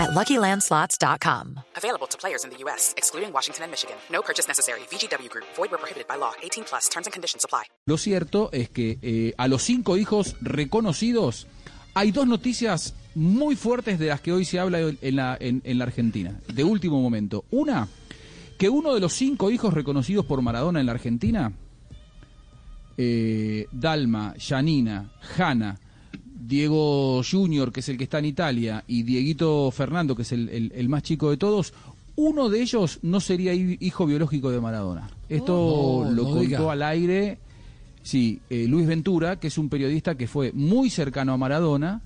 at LuckyLandSlots.com. Available to players in the U.S., excluding Washington and Michigan. No purchase necessary. VGW Group. Void where prohibited by law. 18 plus. Terms and conditions apply. Lo cierto es que eh, a los cinco hijos reconocidos hay dos noticias muy fuertes de las que hoy se habla en la, en, en la Argentina, de último momento. Una, que uno de los cinco hijos reconocidos por Maradona en la Argentina, eh, Dalma, Janina, Hanna, Diego Junior, que es el que está en Italia, y Dieguito Fernando, que es el, el- el más chico de todos, uno de ellos no sería hi- hijo biológico de Maradona. Esto No, lo no contó diga. al aire, sí, eh, Luis Ventura, que es un periodista que fue muy cercano a Maradona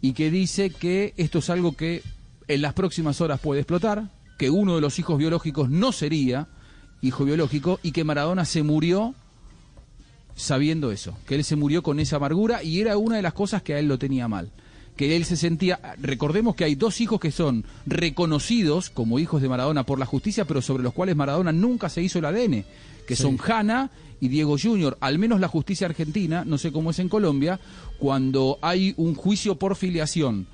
y que dice que esto es algo que en las próximas horas puede explotar, que uno de los hijos biológicos no sería hijo biológico y que Maradona se murió sabiendo eso, que él se murió con esa amargura y era una de las cosas que a él lo tenía mal. Que él se sentía, recordemos que hay dos hijos que son reconocidos como hijos de Maradona por la justicia, pero sobre los cuales Maradona nunca se hizo el ADN, que son Hanna y Diego Junior. Al menos la justicia argentina, no sé cómo es en Colombia, cuando hay un juicio por filiación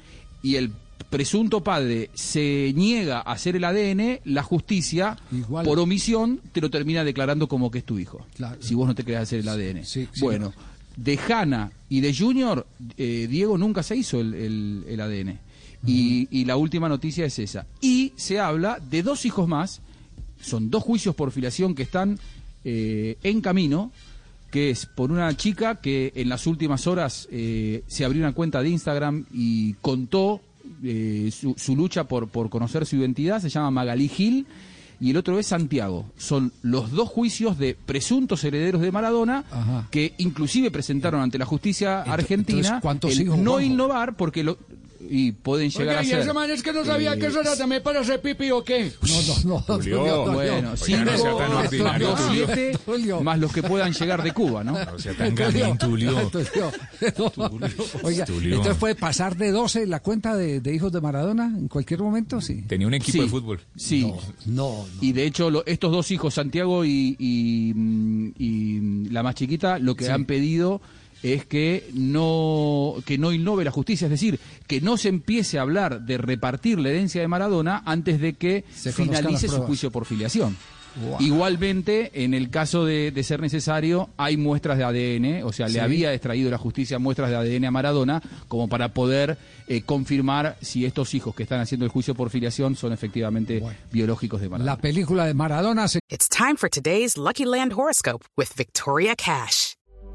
y el presunto padre se niega a hacer el ADN, la justicia, Igual. por omisión, te lo termina declarando como que es tu hijo. Claro. Si vos no te querés hacer el ADN. Sí, sí. bueno, de Hanna y de Junior, eh, Diego nunca se hizo el, el- el ADN. Y, y la última noticia es esa. Y se habla de dos hijos más, son dos juicios por filiación que están eh, en camino, que es por una chica que en las últimas horas eh, se abrió una cuenta de Instagram y contó eh, su, su lucha por, por conocer su identidad, se llama Magalí Gil, y el otro es Santiago. Son los dos juicios de presuntos herederos de Maradona Ajá. que inclusive presentaron ante la justicia Ent- argentina entonces, ¿cuántos el hijos, no Juanjo? innovar porque lo y pueden llegar Oiga, a y ser ese man es que no sabía que eso era también para hacer pipí o qué. No, no, no. Julio, Tulio, Tulio. bueno, cinco, no siete, más los que puedan llegar de Cuba, ¿no? O sea, tan gamín, Tulio. Tulio. Oiga, Tulio. entonces puede pasar de 12 la cuenta de, de hijos de Maradona en cualquier momento, sí. Tenía un equipo Sí, de fútbol. Sí. No, no. Y de hecho, lo- estos dos hijos, Santiago y, y, mm, y, mm, la más chiquita, lo que Sí. han pedido es que no que no innove la justicia, es decir, que no se empiece a hablar de repartir la herencia de Maradona antes de que Se finalice su juicio por filiación. Igualmente, en el caso de, de ser necesario, hay muestras de ADN, o sea, Sí. le había extraído la justicia muestras de ADN a Maradona como para poder eh, confirmar si estos hijos que están haciendo el juicio por filiación son efectivamente Bueno. biológicos de Maradona. La película de Maradona se It's time for today's Lucky Land horoscope with Victoria Cash.